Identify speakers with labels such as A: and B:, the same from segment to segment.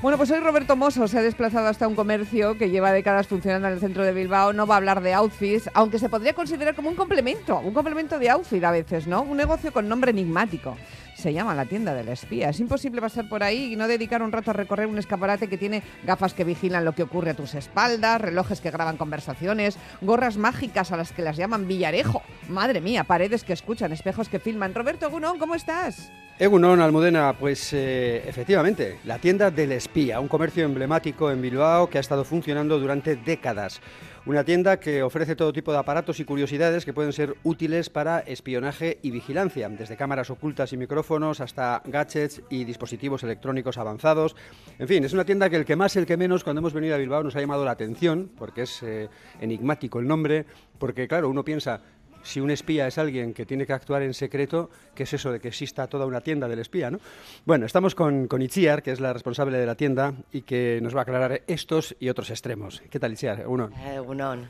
A: Bueno, pues hoy Roberto Mosso se ha desplazado hasta un comercio que lleva décadas funcionando en el centro de Bilbao. No va a hablar de outfits, aunque se podría considerar como un complemento, un complemento de outfit a veces, ¿no? Un negocio con nombre enigmático. Se llama la tienda del espía. Es imposible pasar por ahí y no dedicar un rato a recorrer un escaparate que tiene gafas que vigilan lo que ocurre a tus espaldas, relojes que graban conversaciones, gorras mágicas a las que las llaman villarejo. Madre mía, paredes que escuchan, espejos que filman. Roberto Gunón, ¿cómo estás?
B: Egunon, Almudena, pues eh, efectivamente, la tienda del espía, un comercio emblemático en Bilbao que ha estado funcionando durante décadas. Una tienda que ofrece todo tipo de aparatos y curiosidades que pueden ser útiles para espionaje y vigilancia, desde cámaras ocultas y micrófonos hasta gadgets y dispositivos electrónicos avanzados. En fin, es una tienda que el que más, el que menos, cuando hemos venido a Bilbao nos ha llamado la atención, porque es eh, enigmático el nombre, porque claro, uno piensa, si un espía es alguien que tiene que actuar en secreto, ¿qué es eso de que exista toda una tienda del espía? ¿no? Bueno, estamos con, con Itziar, que es la responsable de la tienda y que nos va a aclarar estos y otros extremos. ¿Qué tal, Itziar? Uno.
C: Eh, unón.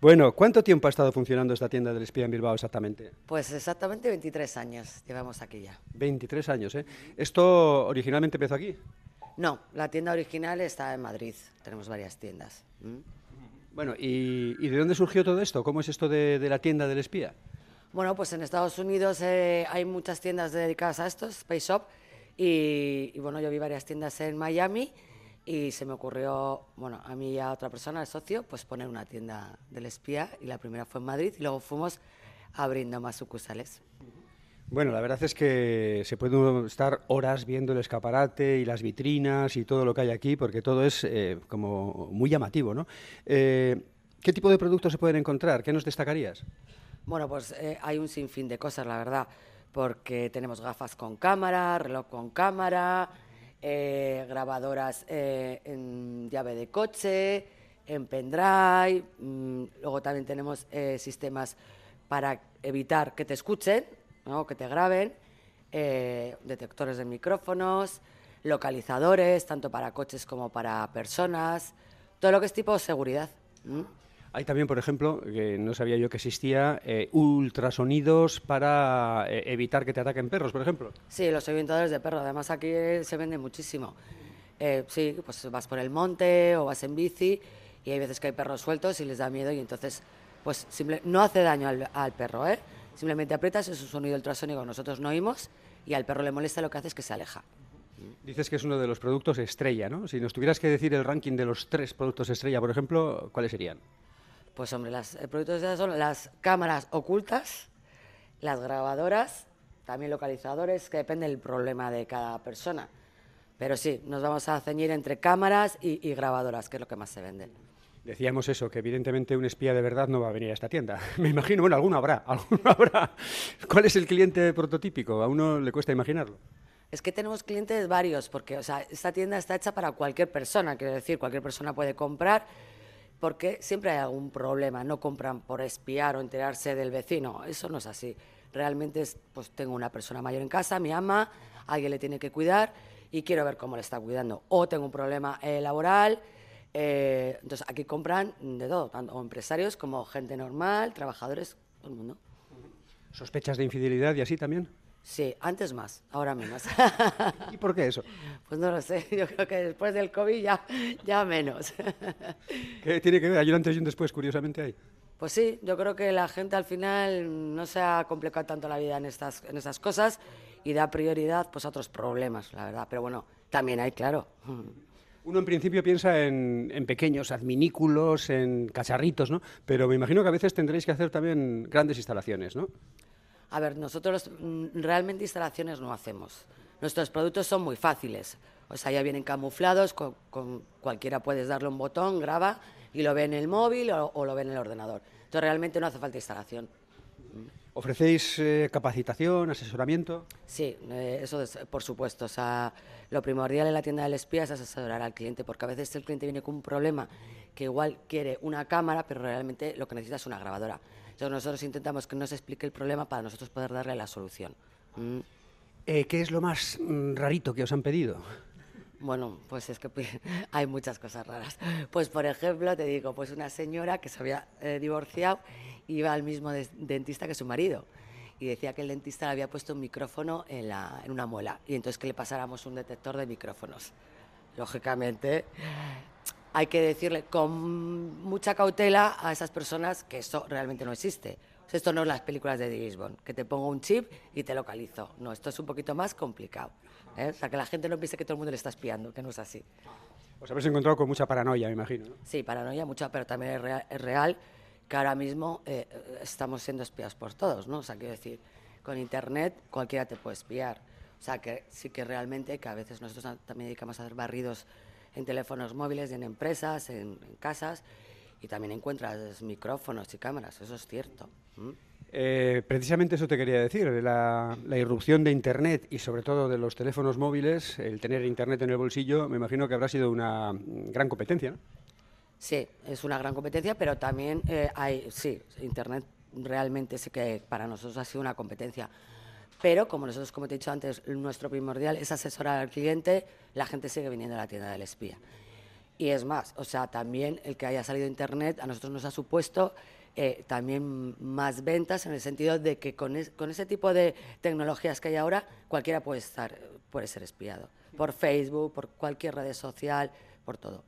B: Bueno, ¿cuánto tiempo ha estado funcionando esta tienda del espía en Bilbao exactamente?
C: Pues exactamente 23 años llevamos aquí ya.
B: 23 años, ¿eh? ¿Esto originalmente empezó aquí?
C: No, la tienda original está en Madrid. Tenemos varias tiendas.
B: Bueno, ¿y, y de dónde surgió todo esto? ¿Cómo es esto de, la tienda del espía?
C: Bueno, pues en Estados Unidos eh, hay muchas tiendas dedicadas a esto, Space Shop, y, bueno, yo vi varias tiendas en Miami y se me ocurrió, bueno, a mí y a otra persona, el socio, pues poner una tienda del espía y la primera fue en Madrid y luego fuimos abriendo más sucursales.
B: Bueno, la verdad es que se puede estar horas viendo el escaparate y las vitrinas y todo lo que hay aquí, porque todo es eh, como muy llamativo, ¿no? Eh, ¿Qué tipo de productos se pueden encontrar? ¿Qué nos destacarías?
C: Bueno, pues eh, hay un sinfín de cosas, la verdad, porque tenemos gafas con cámara, reloj con cámara, grabadoras en llave de coche, en pendrive, mm, luego también tenemos sistemas para evitar que te escuchen, ¿no? que te graben, eh, detectores de micrófonos, localizadores, tanto para coches como para personas, todo lo que es tipo seguridad.
B: Hay también, por ejemplo, que no sabía yo que existía, eh, ultrasonidos para eh, evitar que te ataquen perros, por ejemplo.
C: Sí, los orientadores de perro, además aquí se vende muchísimo. Eh, sí, pues vas por el monte o vas en bici y hay veces que hay perros sueltos y les da miedo y entonces, pues simple, no hace daño al, al perro, ¿eh? Simplemente aprietas, es un sonido ultrasónico que nosotros no oímos y al perro le molesta, lo que hace es que se aleja.
B: Dices que es uno de los productos estrella, ¿no? Si nos tuvieras que decir el ranking de los tres productos estrella, por ejemplo, ¿cuáles serían?
C: Pues hombre, los productos de son las cámaras ocultas, las grabadoras, también localizadores, que depende del problema de cada persona. Pero sí, nos vamos a ceñir entre cámaras y, y grabadoras, que es lo que más se vende.
B: Decíamos eso, que evidentemente un espía de verdad no va a venir a esta tienda. Me imagino, bueno, alguno habrá, alguno habrá. ¿Cuál es el cliente prototípico? A uno le cuesta imaginarlo.
C: Es que tenemos clientes varios, porque o sea, esta tienda está hecha para cualquier persona, quiero decir, cualquier persona puede comprar, porque siempre hay algún problema, no compran por espiar o enterarse del vecino, eso no es así. Realmente es, pues tengo una persona mayor en casa, mi ama, alguien le tiene que cuidar y quiero ver cómo le está cuidando. O tengo un problema eh, laboral, eh, entonces aquí compran de todo, tanto empresarios como gente normal, trabajadores, todo el mundo.
B: ¿Sospechas de infidelidad y así también?
C: Sí, antes más, ahora menos.
B: ¿Y por qué eso?
C: Pues no lo sé, yo creo que después del COVID ya, ya menos.
B: ¿Qué tiene que ver? Hay un antes y un después, curiosamente, ahí.
C: Pues sí, yo creo que la gente al final no se ha complicado tanto la vida en estas, en estas cosas y da prioridad pues, a otros problemas, la verdad. Pero bueno, también hay, claro.
B: Uno en principio piensa en, pequeños adminículos, en cacharritos, ¿no? Pero me imagino que a veces tendréis que hacer también grandes instalaciones, ¿no?
C: A ver, nosotros mm, realmente instalaciones no hacemos. Nuestros productos son muy fáciles. O sea, ya vienen camuflados, con, con cualquiera puedes darle un botón, graba y lo ve en el móvil o, o lo ve en el ordenador. Entonces realmente no hace falta instalación.
B: ¿Ofrecéis eh, capacitación, asesoramiento?
C: Sí, eh, eso es, por supuesto. O sea, lo primordial en la tienda del espía es asesorar al cliente, porque a veces el cliente viene con un problema que igual quiere una cámara, pero realmente lo que necesita es una grabadora. Entonces nosotros intentamos que nos explique el problema para nosotros poder darle la solución. ¿Mm?
B: Eh, ¿Qué es lo más mm, rarito que os han pedido?
C: Bueno, pues es que hay muchas cosas raras. Pues por ejemplo, te digo, pues una señora que se había eh, divorciado iba al mismo de dentista que su marido y decía que el dentista le había puesto un micrófono en, la, en una muela y entonces que le pasáramos un detector de micrófonos. lógicamente, hay que decirle con mucha cautela a esas personas que eso realmente no existe. esto no es las películas de Bond, que te pongo un chip y te localizo. No, esto es un poquito más complicado. ¿eh? O sea, que la gente no piense que todo el mundo le está espiando, que no es así.
B: Os habéis encontrado con mucha paranoia, me imagino.
C: Sí, paranoia mucha, pero también es real, que ahora mismo eh, estamos siendo espiados por todos, ¿no? O sea, quiero decir, con Internet cualquiera te puede espiar. O sea, que sí que realmente, que a veces nosotros también dedicamos a hacer barridos en teléfonos móviles, en empresas, en, casas, y también encuentras micrófonos y cámaras, eso es cierto.
B: Eh, precisamente eso te quería decir, la, la, irrupción de Internet y sobre todo de los teléfonos móviles, el tener Internet en el bolsillo, me imagino que habrá sido una gran competencia. ¿no?
C: Sí, es una gran competencia, pero también eh, hay, sí, Internet realmente sí que para nosotros ha sido una competencia. Pero como nosotros, como te he dicho antes, nuestro primordial es asesorar al cliente, la gente sigue viniendo a la tienda del espía. Y es más, o sea, también el que haya salido Internet a nosotros nos ha supuesto eh, también más ventas en el sentido de que con, ese tipo de tecnologías que hay ahora, cualquiera puede, estar, puede ser espiado. Por Facebook, por cualquier red social, por todo.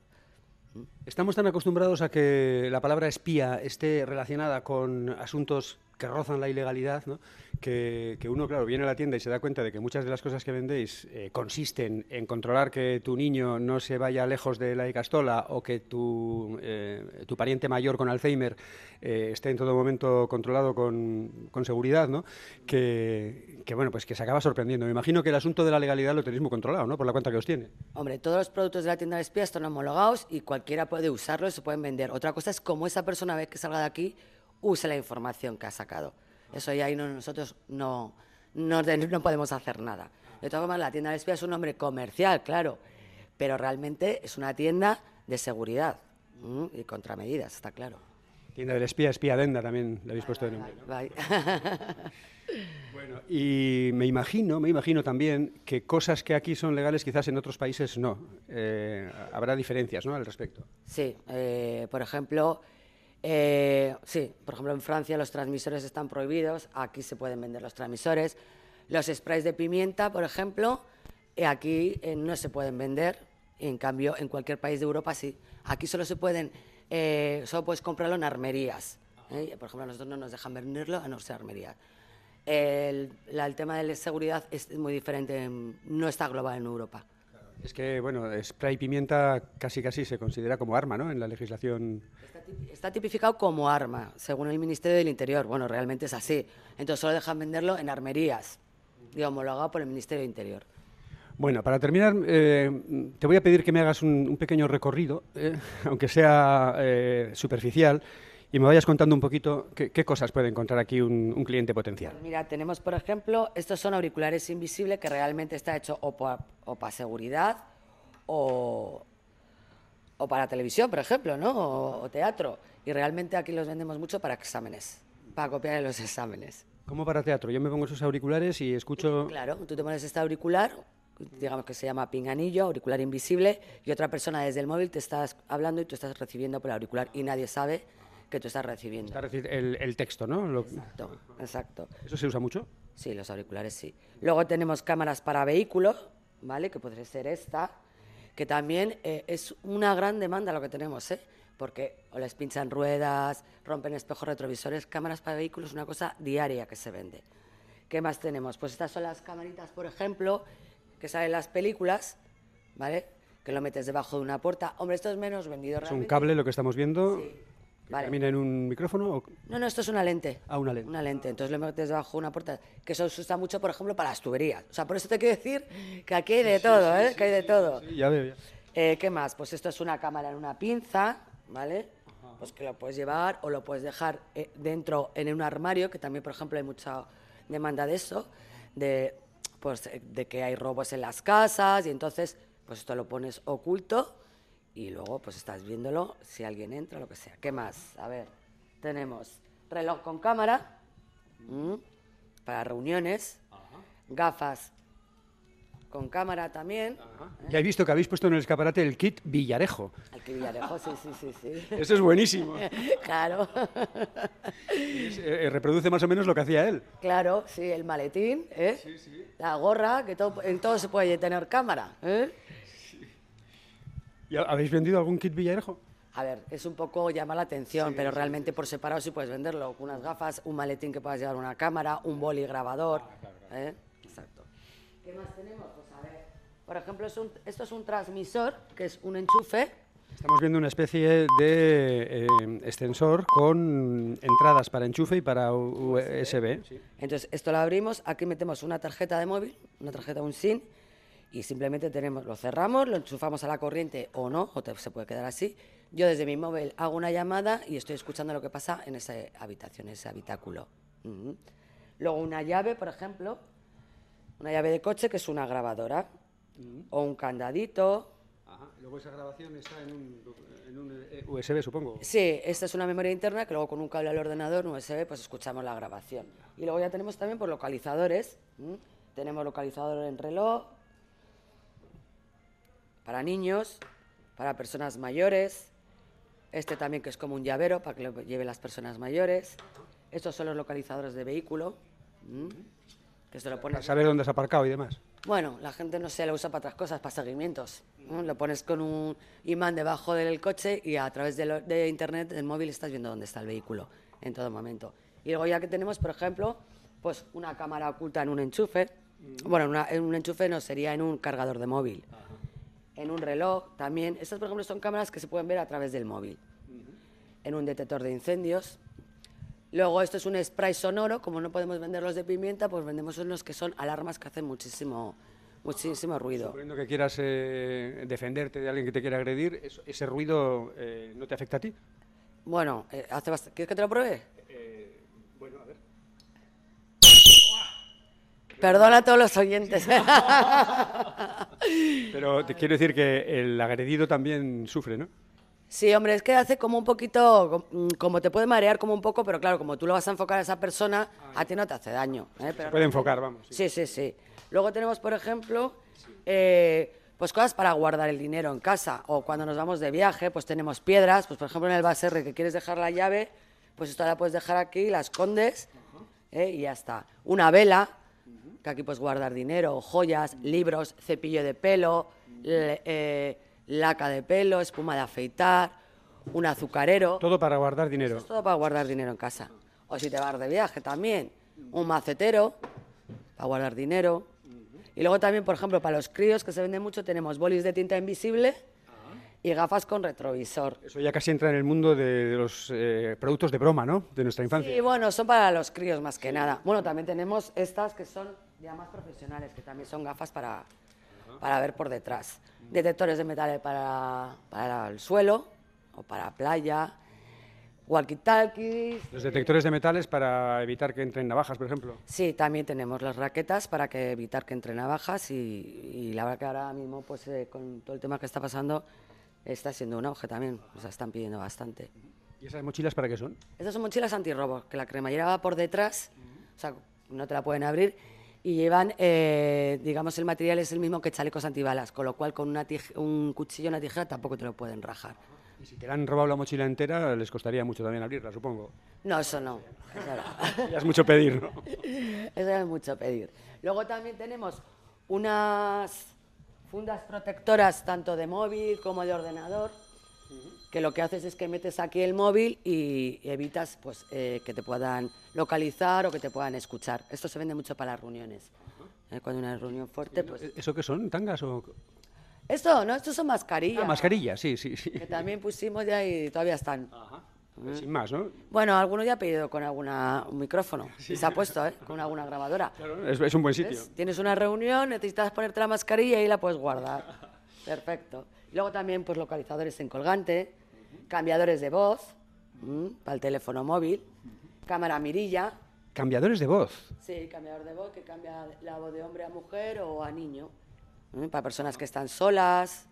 B: Estamos tan acostumbrados a que la palabra espía esté relacionada con asuntos que rozan la ilegalidad, ¿no? que, uno, claro, viene a la tienda y se da cuenta de que muchas de las cosas que vendéis eh, consisten en controlar que tu niño no se vaya lejos de la icastola o que tu, eh, tu pariente mayor con Alzheimer eh, esté en todo momento controlado con, con seguridad, ¿no? Que, que, bueno, pues que se acaba sorprendiendo. Me imagino que el asunto de la legalidad lo tenéis muy controlado, ¿no? Por la cuenta que os tiene.
C: Hombre, todos los productos de la tienda de espía están homologados y cualquiera puede usarlos y se pueden vender. Otra cosa es cómo esa persona ve que salga de aquí use la información que ha sacado. Eso ya ahí nosotros no, no, no, podemos hacer nada. De todas formas, la tienda de espía es un nombre comercial, claro, pero realmente es una tienda de seguridad y contramedidas, está claro.
B: Tienda del espía, espía denda también le habéis puesto de nombre. bueno, y me imagino, me imagino también que cosas que aquí son legales quizás en otros países no. Eh, habrá diferencias, ¿no? Al respecto.
C: Sí, eh, por ejemplo, eh, sí, por ejemplo, en Francia los transmisores están prohibidos, aquí se pueden vender los transmisores. Los sprays de pimienta, por ejemplo, eh, aquí eh, no se pueden vender, en cambio en cualquier país de Europa sí. Aquí solo se pueden, solo puedes comprarlo en armerías. Por ejemplo, a nosotros no nos dejan venderlo a no ser armerías. El, el tema de la seguridad es muy diferente, no está global en Europa.
B: Es que, bueno, spray pimienta casi casi se considera como arma, ¿no? En la legislación.
C: Está tipificado como arma, según el Ministerio del Interior. Bueno, realmente es así. Entonces solo dejan venderlo en armerías, digo, homologado por el Ministerio del Interior.
B: Bueno, para terminar, eh, te voy a pedir que me hagas un, pequeño recorrido, eh, aunque sea eh, superficial, y me vayas contando un poquito qué, cosas puede encontrar aquí un, cliente potencial.
C: Mira, tenemos, por ejemplo, estos son auriculares invisibles que realmente está hecho o, para seguridad o, para televisión, por ejemplo, ¿no? O, teatro. Y realmente aquí los vendemos mucho para exámenes, para copiar en los exámenes.
B: ¿Cómo para teatro? Yo me pongo esos auriculares y escucho...
C: Claro, tú te pones este auricular, digamos que se llama pinganillo, auricular invisible, y otra persona desde el móvil te estás hablando y tú estás recibiendo por el auricular y nadie sabe que tú estás recibiendo.
B: el, el, texto, ¿no?
C: Exacto, exacto.
B: ¿Eso se usa mucho?
C: Sí, los auriculares sí. Luego tenemos cámaras para vehículos, ¿vale? Que podría ser esta, que también eh, es una gran demanda lo que tenemos, ¿eh? Porque o les pinchan ruedas, rompen espejos retrovisores, cámaras para vehículos, una cosa diaria que se vende. ¿Qué más tenemos? Pues estas son las camaritas, por ejemplo, que salen en las películas, ¿vale? Que lo metes debajo de una puerta. Hombre, esto es menos vendido
B: Es un cable lo que estamos viendo. Sí. ¿Camina en un micrófono?
C: No, no, esto es una lente.
B: Ah, una lente.
C: Una lente. Entonces le metes debajo una puerta, que eso se usa mucho, por ejemplo, para las tuberías. O sea, por eso te quiero decir que aquí hay de todo, ¿eh? que hay de todo.
B: ya veo, ya.
C: Eh, ¿Qué más? Pues esto es una cámara en una pinza, ¿vale? Pues que lo puedes llevar o lo puedes dejar eh, dentro en un armario, que también, por ejemplo, hay mucha demanda de eso, de, pues, de que hay robos en las casas y entonces, pues esto lo pones oculto y luego pues estás viéndolo si alguien entra, lo que sea. ¿Qué más? A ver, tenemos reloj con cámara para reuniones, gafas con cámara también.
B: Ya he visto que habéis puesto en el escaparate el kit Villarejo.
C: El kit Villarejo, sí, sí, sí. sí.
B: Eso es buenísimo.
C: claro.
B: Eh, reproduce más o menos lo que hacía él.
C: Claro, sí, el maletín, ¿eh? la gorra, que todo, en todo se puede tener cámara. ¿Eh?
B: ¿Y ha- habéis vendido algún kit Villarejo?
C: A ver, es un poco llamar la atención, pero realmente por separado sí puedes venderlo. Unas gafas, un maletín que puedas llevar una cámara, un boli grabador. ¿eh? Exacto. ¿Qué más tenemos? Pues a ver. Por ejemplo, es un- esto es un transmisor, que es un enchufe.
B: Estamos viendo una especie de eh, extensor con entradas para enchufe y para USB.
C: Entonces, esto lo abrimos, aquí metemos una tarjeta de móvil, una tarjeta, un SIM, y simplemente tenemos, lo cerramos, lo enchufamos a la corriente o no, o te- se puede quedar así. Yo desde mi móvil hago una llamada y estoy escuchando lo que pasa en esa habitación, en ese habitáculo. Luego una llave, por ejemplo, una llave de coche que es una grabadora, o un candadito.
B: Ajá. Luego esa grabación está en un, en un, eh, USB, supongo.
C: Sí, esta es una memoria interna que luego con un cable al ordenador, un USB, pues escuchamos la grabación. Y luego ya tenemos también por localizadores. ¿m? Tenemos localizador en reloj, para niños, para personas mayores. Este también que es como un llavero para que lo lleven las personas mayores. Estos son los localizadores de vehículo. ¿m? Que se lo
B: Para
C: pones
B: saber dónde has aparcado y demás.
C: bueno, la gente no se lo usa para otras cosas, para seguimientos. ¿no? Lo pones con un imán debajo del coche y a través de, lo- de internet, del móvil, estás viendo dónde está el vehículo en todo momento. Y luego ya que tenemos, por ejemplo, pues una cámara oculta en un enchufe. Bueno, en, una- en un enchufe no, sería en un cargador de móvil. En un reloj también. Estas, por ejemplo, son cámaras que se pueden ver a través del móvil. En un detector de incendios. Luego esto es un spray sonoro, como no podemos venderlos de pimienta, pues vendemos unos que son alarmas que hacen muchísimo, muchísimo ruido.
B: Suponiendo que quieras eh, defenderte de alguien que te quiera agredir, ese ruido eh, no te afecta a ti.
C: Bueno, eh, hace bast- ¿quieres que te lo pruebe?
B: bueno, a ver.
C: Perdona a todos los oyentes.
B: Pero te quiero decir que el agredido también sufre, ¿no?
C: sí, hombre, es que hace como un poquito, mm, como te puede marear como un poco, pero claro, como tú lo vas a enfocar a esa persona, a ti no te hace daño. ¿eh? Pero
B: Se puede enfocar, vamos. sí.
C: Sí, sí, sí. Luego tenemos, por ejemplo, eh, pues cosas para guardar el dinero en casa. O cuando nos vamos de viaje, pues tenemos piedras. Pues por ejemplo en el baserre que quieres dejar la llave, pues esto la puedes dejar aquí, la escondes ¿eh? y ya está. Una vela, que aquí puedes guardar dinero, joyas, libros, cepillo de pelo, le- eh, laca de pelo, espuma de afeitar, un azucarero.
B: Todo para guardar dinero.
C: Es todo para guardar dinero en casa. O si te vas de viaje también. Un macetero para guardar dinero. Y luego también, por ejemplo, para los críos, que se vende mucho, tenemos bolis de tinta invisible y gafas con retrovisor.
B: Eso ya casi entra en el mundo de, los eh, productos de broma, ¿no? De nuestra infancia.
C: Y bueno, son para los críos más que nada. Bueno, también tenemos estas que son ya más profesionales, que también son gafas para, para ver por detrás. Detectores de metales para, para el suelo o para playa. Walkie-talkies.
B: Los detectores de metales para evitar que entren navajas, por ejemplo.
C: Sí, también tenemos las raquetas para que evitar que entren navajas y, y la verdad que ahora mismo, pues eh, con todo el tema que está pasando, está siendo un auge también. O sea, están pidiendo bastante.
B: ¿Y esas mochilas para qué son?
C: Estas son mochilas antirrobo, que la cremallera va por detrás, o sea, no te la pueden abrir, y llevan, eh, digamos, el material es el mismo que chalecos antibalas, con lo cual con una tij- un cuchillo y una tijera tampoco te lo pueden rajar.
B: Y si te la han robado la mochila entera, les costaría mucho también abrirla, supongo.
C: No, eso no. Eso no.
B: Ya es mucho pedir, ¿no?
C: Eso es mucho pedir. Luego también tenemos unas fundas protectoras tanto de móvil como de ordenador, que lo que haces es que metes aquí el móvil y evitas pues, eh, que te puedan localizar o que te puedan escuchar. Esto se vende mucho para las reuniones. Eh, Cuando hay una reunión fuerte, pues...
B: ¿Eso qué son? ¿Tangas o...?
C: Esto, ¿no? Estos son mascarillas.
B: Ah, mascarillas, sí, sí, sí.
C: Que también pusimos ya y todavía están.
B: Sin más, ¿no?
C: Bueno, alguno ya ha pedido con alguna, un micrófono y se ha puesto, ¿eh? Con alguna grabadora.
B: Claro, es, es un buen sitio.
C: ¿Ves? Tienes una reunión, necesitas ponerte la mascarilla y la puedes guardar. Perfecto. Y luego también pues localizadores en colgante, cambiadores de voz para el teléfono móvil, cámara mirilla,
B: Cambiadores de voz.
C: sí, cambiador de voz que cambia la voz de hombre a mujer o a niño, para personas que están solas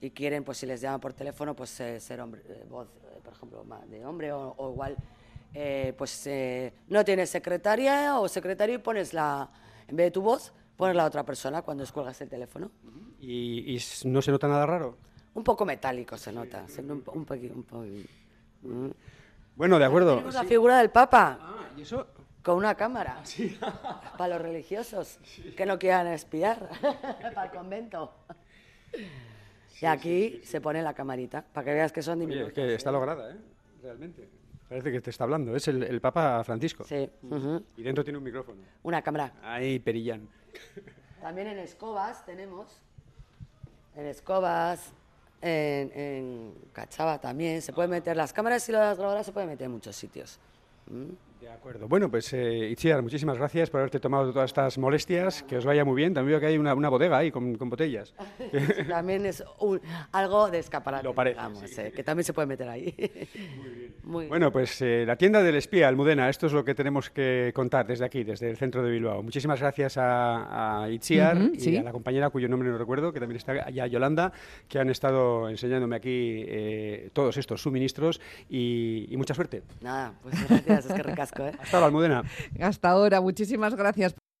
C: y quieren, pues si les llaman por teléfono, pues eh, ser hombre, eh, voz, eh, por ejemplo, de hombre o, o igual, eh, pues eh, no tienes secretaria o secretario y pones la, en vez de tu voz, pones la otra persona cuando descuelgas el teléfono.
B: ¿Y, no se nota nada raro?
C: Un poco metálico se nota, siempre un, po- un poqui- un poqui- mm.
B: Bueno, de acuerdo.
C: Tenemos la figura del Papa
B: Ah, ¿y eso?
C: con una cámara para los religiosos que no quieran espiar para el convento. y aquí se pone la camarita, para que veas que son diminutos.
B: es que está lograda, ¿eh? Realmente. Parece que te está hablando. Es el, el Papa Francisco.
C: Sí.
B: Y dentro tiene un micrófono.
C: una cámara.
B: Ahí, Perillán.
C: También en escobas tenemos, en escobas, en, en Cachava también, se puede meter las cámaras y las grabadoras se pueden meter en muchos sitios. ¿Mm?
B: De acuerdo. Bueno, pues eh, Itziar, muchísimas gracias por haberte tomado todas estas molestias. Que os vaya muy bien. También veo que hay una, una bodega ahí con, con botellas.
C: También es un- algo de escaparate,
B: Lo parece,
C: digamos,
B: sí.
C: eh, que también se puede meter ahí. Muy bien.
B: Bueno, pues eh, la tienda del espía, Almudena, esto es lo que tenemos que contar desde aquí, desde el centro de Bilbao. Muchísimas gracias a, a Itziar y
A: sí.
B: a la compañera cuyo nombre no recuerdo, que también está allá, Yolanda, que han estado enseñándome aquí eh, todos estos suministros y, y mucha suerte.
C: Nada, pues gracias, es que recasco, ¿eh?
B: Hasta ahora, Almudena.
A: Hasta ahora, muchísimas gracias.